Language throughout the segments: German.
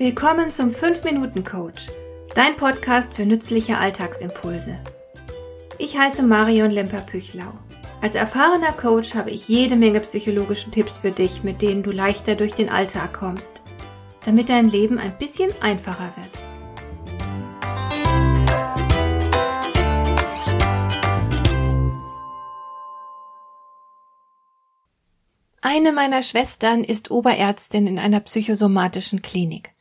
Willkommen zum 5-Minuten-Coach, dein Podcast für nützliche Alltagsimpulse. Ich heiße Marion Lemper-Püchlau. Als erfahrener Coach habe ich jede Menge psychologische Tipps für dich, mit denen du leichter durch den Alltag kommst, damit dein Leben ein bisschen einfacher wird. Eine meiner Schwestern ist Oberärztin in einer psychosomatischen Klinik.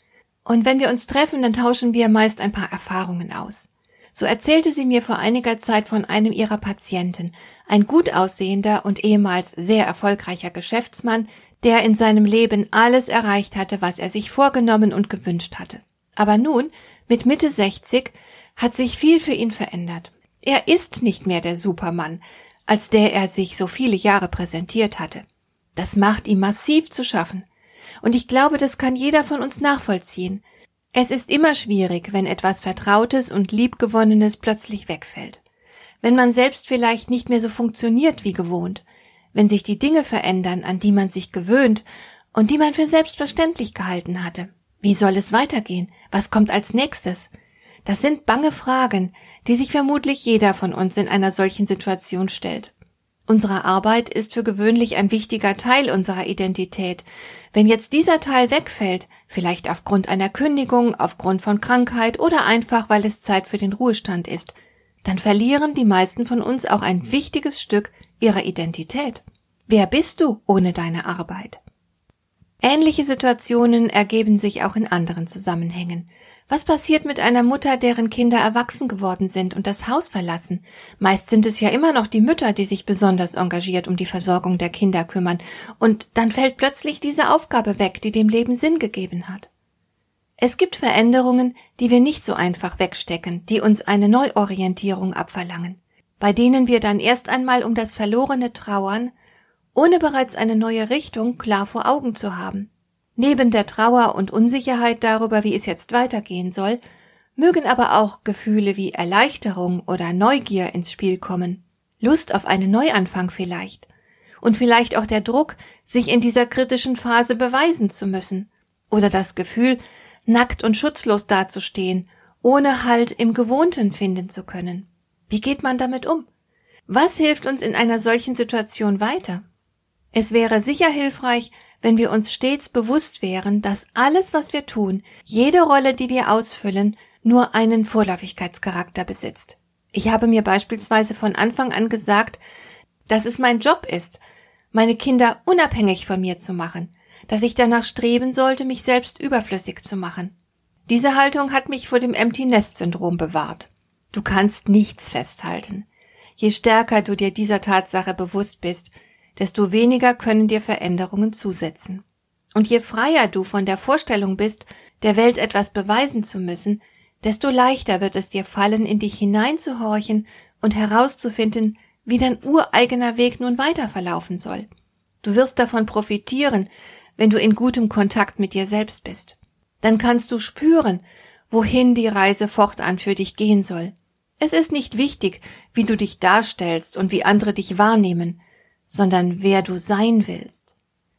Und wenn wir uns treffen, dann tauschen wir meist ein paar Erfahrungen aus. So erzählte sie mir vor einiger Zeit von einem ihrer Patienten, ein gut aussehender und ehemals sehr erfolgreicher Geschäftsmann, der in seinem Leben alles erreicht hatte, was er sich vorgenommen und gewünscht hatte. Aber nun, mit Mitte 60, hat sich viel für ihn verändert. Er ist nicht mehr der Supermann, als der er sich so viele Jahre präsentiert hatte. Das macht ihm massiv zu schaffen. Und ich glaube, das kann jeder von uns nachvollziehen. Es ist immer schwierig, wenn etwas Vertrautes und Liebgewonnenes plötzlich wegfällt. Wenn man selbst vielleicht nicht mehr so funktioniert wie gewohnt. Wenn sich die Dinge verändern, an die man sich gewöhnt und die man für selbstverständlich gehalten hatte. Wie soll es weitergehen? Was kommt als nächstes? Das sind bange Fragen, die sich vermutlich jeder von uns in einer solchen Situation stellt. Unsere Arbeit ist für gewöhnlich ein wichtiger Teil unserer Identität. Wenn jetzt dieser Teil wegfällt, vielleicht aufgrund einer Kündigung, aufgrund von Krankheit oder einfach weil es Zeit für den Ruhestand ist, dann verlieren die meisten von uns auch ein wichtiges Stück ihrer Identität. Wer bist du ohne deine Arbeit? Ähnliche Situationen ergeben sich auch in anderen Zusammenhängen. Was passiert mit einer Mutter, deren Kinder erwachsen geworden sind und das Haus verlassen? Meist sind es ja immer noch die Mütter, die sich besonders engagiert um die Versorgung der Kinder kümmern, und dann fällt plötzlich diese Aufgabe weg, die dem Leben Sinn gegeben hat. Es gibt Veränderungen, die wir nicht so einfach wegstecken, die uns eine Neuorientierung abverlangen, bei denen wir dann erst einmal um das Verlorene trauern, ohne bereits eine neue Richtung klar vor Augen zu haben. Neben der Trauer und Unsicherheit darüber, wie es jetzt weitergehen soll, mögen aber auch Gefühle wie Erleichterung oder Neugier ins Spiel kommen, Lust auf einen Neuanfang vielleicht, und vielleicht auch der Druck, sich in dieser kritischen Phase beweisen zu müssen, oder das Gefühl, nackt und schutzlos dazustehen, ohne Halt im Gewohnten finden zu können. Wie geht man damit um? Was hilft uns in einer solchen Situation weiter? Es wäre sicher hilfreich, wenn wir uns stets bewusst wären, dass alles, was wir tun, jede Rolle, die wir ausfüllen, nur einen Vorläufigkeitscharakter besitzt. Ich habe mir beispielsweise von Anfang an gesagt, dass es mein Job ist, meine Kinder unabhängig von mir zu machen, dass ich danach streben sollte, mich selbst überflüssig zu machen. Diese Haltung hat mich vor dem Empty Nest Syndrom bewahrt. Du kannst nichts festhalten. Je stärker du dir dieser Tatsache bewusst bist, desto weniger können dir Veränderungen zusetzen. Und je freier du von der Vorstellung bist, der Welt etwas beweisen zu müssen, desto leichter wird es dir fallen, in dich hineinzuhorchen und herauszufinden, wie dein ureigener Weg nun weiter verlaufen soll. Du wirst davon profitieren, wenn du in gutem Kontakt mit dir selbst bist. Dann kannst du spüren, wohin die Reise fortan für dich gehen soll. Es ist nicht wichtig, wie du dich darstellst und wie andere dich wahrnehmen, sondern wer du sein willst.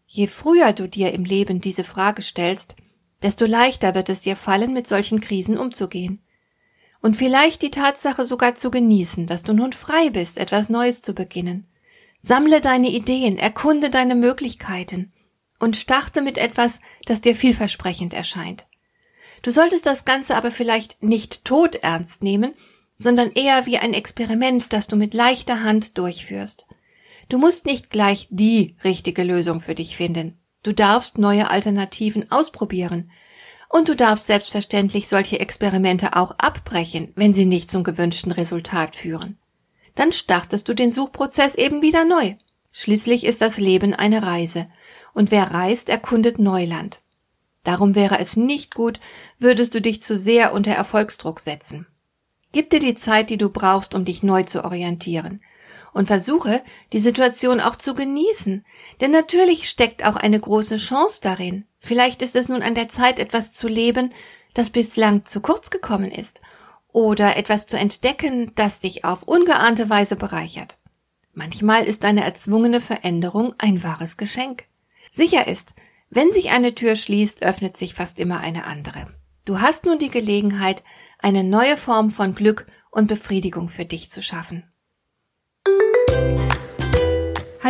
Je früher du dir im Leben diese Frage stellst, desto leichter wird es dir fallen, mit solchen Krisen umzugehen. Und vielleicht die Tatsache sogar zu genießen, dass du nun frei bist, etwas Neues zu beginnen. Sammle deine Ideen, erkunde deine Möglichkeiten und starte mit etwas, das dir vielversprechend erscheint. Du solltest das Ganze aber vielleicht nicht tot ernst nehmen, sondern eher wie ein Experiment, das du mit leichter Hand durchführst. Du musst nicht gleich die richtige Lösung für dich finden. Du darfst neue Alternativen ausprobieren. Und du darfst selbstverständlich solche Experimente auch abbrechen, wenn sie nicht zum gewünschten Resultat führen. Dann startest du den Suchprozess eben wieder neu. Schließlich ist das Leben eine Reise, und wer reist, erkundet Neuland. Darum wäre es nicht gut, würdest du dich zu sehr unter Erfolgsdruck setzen. Gib dir die Zeit, die du brauchst, um dich neu zu orientieren und versuche, die Situation auch zu genießen. Denn natürlich steckt auch eine große Chance darin. Vielleicht ist es nun an der Zeit, etwas zu leben, das bislang zu kurz gekommen ist, oder etwas zu entdecken, das dich auf ungeahnte Weise bereichert. Manchmal ist eine erzwungene Veränderung ein wahres Geschenk. Sicher ist, Wenn sich eine Tür schließt, öffnet sich fast immer eine andere. Du hast nun die Gelegenheit, eine neue Form von Glück und Befriedigung für dich zu schaffen.